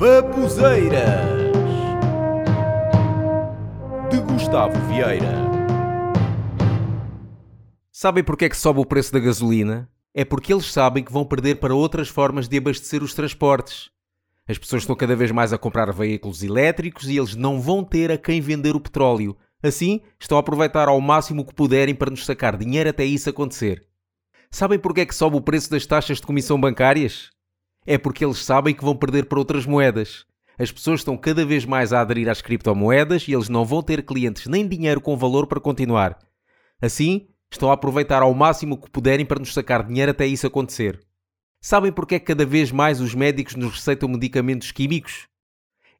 Babuzeiras de Gustavo Vieira. Sabem porque é que sobe o preço da gasolina? É porque eles sabem que vão perder para outras formas de abastecer os transportes. As pessoas estão cada vez mais a comprar veículos elétricos e eles não vão ter a quem vender o petróleo. Assim, estão a aproveitar ao máximo que puderem para nos sacar dinheiro até isso acontecer. Sabem porque é que sobe o preço das taxas de comissão bancárias? É porque eles sabem que vão perder para outras moedas. As pessoas estão cada vez mais a aderir às criptomoedas e eles não vão ter clientes nem dinheiro com valor para continuar. Assim, estão a aproveitar ao máximo que puderem para nos sacar dinheiro até isso acontecer. Sabem porque é que cada vez mais os médicos nos receitam medicamentos químicos?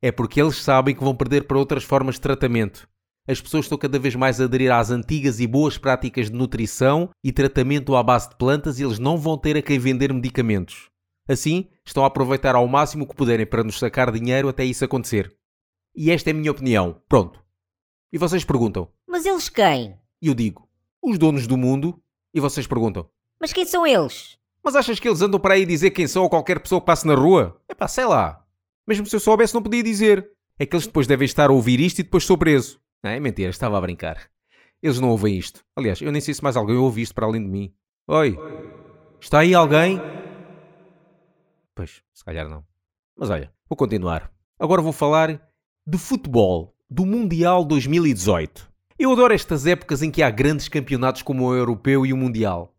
É porque eles sabem que vão perder para outras formas de tratamento. As pessoas estão cada vez mais a aderir às antigas e boas práticas de nutrição e tratamento à base de plantas e eles não vão ter a quem vender medicamentos. Assim, estão a aproveitar ao máximo o que puderem para nos sacar dinheiro até isso acontecer. E esta é a minha opinião. Pronto. E vocês perguntam. Mas eles quem? E eu digo. Os donos do mundo. E vocês perguntam. Mas quem são eles? Mas achas que eles andam para aí dizer quem são ou qualquer pessoa que passe na rua? É pá, sei lá. Mesmo se eu soubesse não podia dizer. É que eles depois devem estar a ouvir isto e depois sou preso. Não, é mentira, estava a brincar. Eles não ouvem isto. Aliás, eu nem sei se mais alguém ouve isto para além de mim. Oi. Está aí alguém? Pois, se calhar não. Mas olha, vou continuar. Agora vou falar de futebol, do Mundial 2018. Eu adoro estas épocas em que há grandes campeonatos como o Europeu e o Mundial.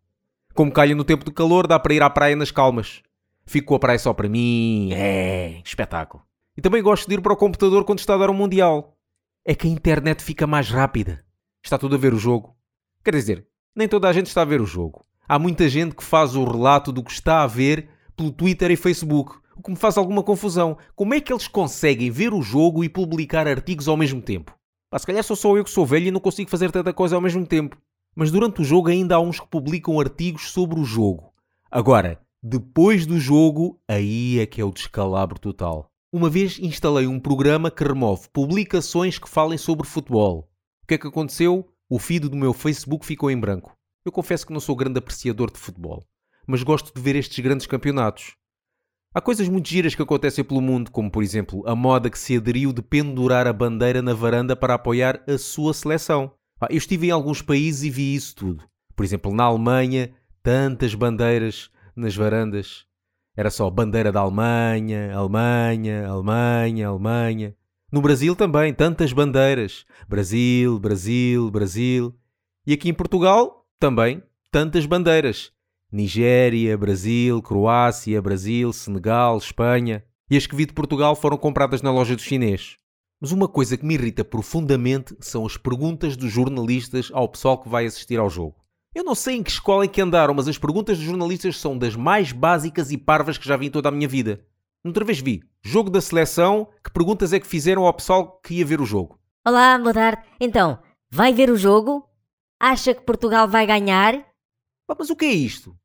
Como calha no tempo de calor, dá para ir à praia nas calmas. Fico com a praia só para mim, é espetáculo. E também gosto de ir para o computador quando está a dar um Mundial. É que a internet fica mais rápida. Está tudo a ver o jogo. Quer dizer, nem toda a gente está a ver o jogo. Há muita gente que faz o relato do que está a ver pelo Twitter e Facebook, o que me faz alguma confusão. Como é que eles conseguem ver o jogo e publicar artigos ao mesmo tempo? Pá, se calhar sou só eu que sou velho e não consigo fazer tanta coisa ao mesmo tempo. Mas durante o jogo ainda há uns que publicam artigos sobre o jogo. Agora, depois do jogo, aí é que é o descalabro total. Uma vez instalei um programa que remove publicações que falem sobre futebol. O que é que aconteceu? O feed do meu Facebook ficou em branco. Eu confesso que não sou grande apreciador de futebol mas gosto de ver estes grandes campeonatos. Há coisas muito giras que acontecem pelo mundo, como por exemplo a moda que se aderiu de pendurar a bandeira na varanda para apoiar a sua seleção. Eu estive em alguns países e vi isso tudo. Por exemplo, na Alemanha, tantas bandeiras nas varandas. Era só bandeira da Alemanha, Alemanha, Alemanha, Alemanha. No Brasil também, tantas bandeiras. Brasil, Brasil, Brasil. E aqui em Portugal, também, tantas bandeiras. Nigéria, Brasil, Croácia, Brasil, Senegal, Espanha. E as que vi de Portugal foram compradas na loja do chinês. Mas uma coisa que me irrita profundamente são as perguntas dos jornalistas ao pessoal que vai assistir ao jogo. Eu não sei em que escola é que andaram, mas as perguntas dos jornalistas são das mais básicas e parvas que já vi em toda a minha vida. Outra vez vi, jogo da seleção, que perguntas é que fizeram ao pessoal que ia ver o jogo? Olá, boa tarde. Então, vai ver o jogo? Acha que Portugal vai ganhar? Mas o que é isto?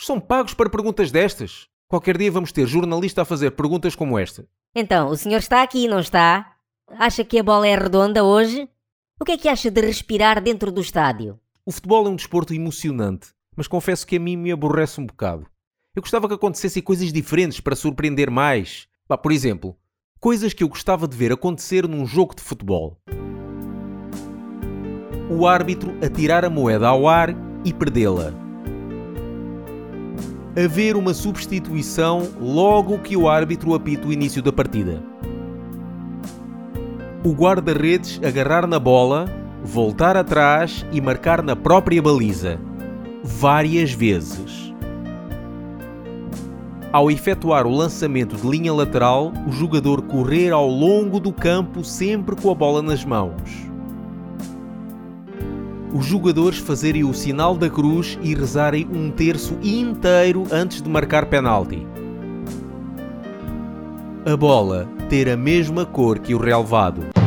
São pagos para perguntas destas. Qualquer dia vamos ter jornalista a fazer perguntas como esta. Então, o senhor está aqui, não está? Acha que a bola é redonda hoje? O que é que acha de respirar dentro do estádio? O futebol é um desporto emocionante, mas confesso que a mim me aborrece um bocado. Eu gostava que acontecessem coisas diferentes para surpreender mais. Bah, por exemplo, coisas que eu gostava de ver acontecer num jogo de futebol. O árbitro atirar a moeda ao ar e perdê-la haver uma substituição logo que o árbitro apita o início da partida. O guarda-redes agarrar na bola, voltar atrás e marcar na própria baliza, várias vezes. Ao efetuar o lançamento de linha lateral, o jogador correr ao longo do campo sempre com a bola nas mãos os jogadores fazerem o sinal da cruz e rezarem um terço inteiro antes de marcar penalti. A bola ter a mesma cor que o relevado.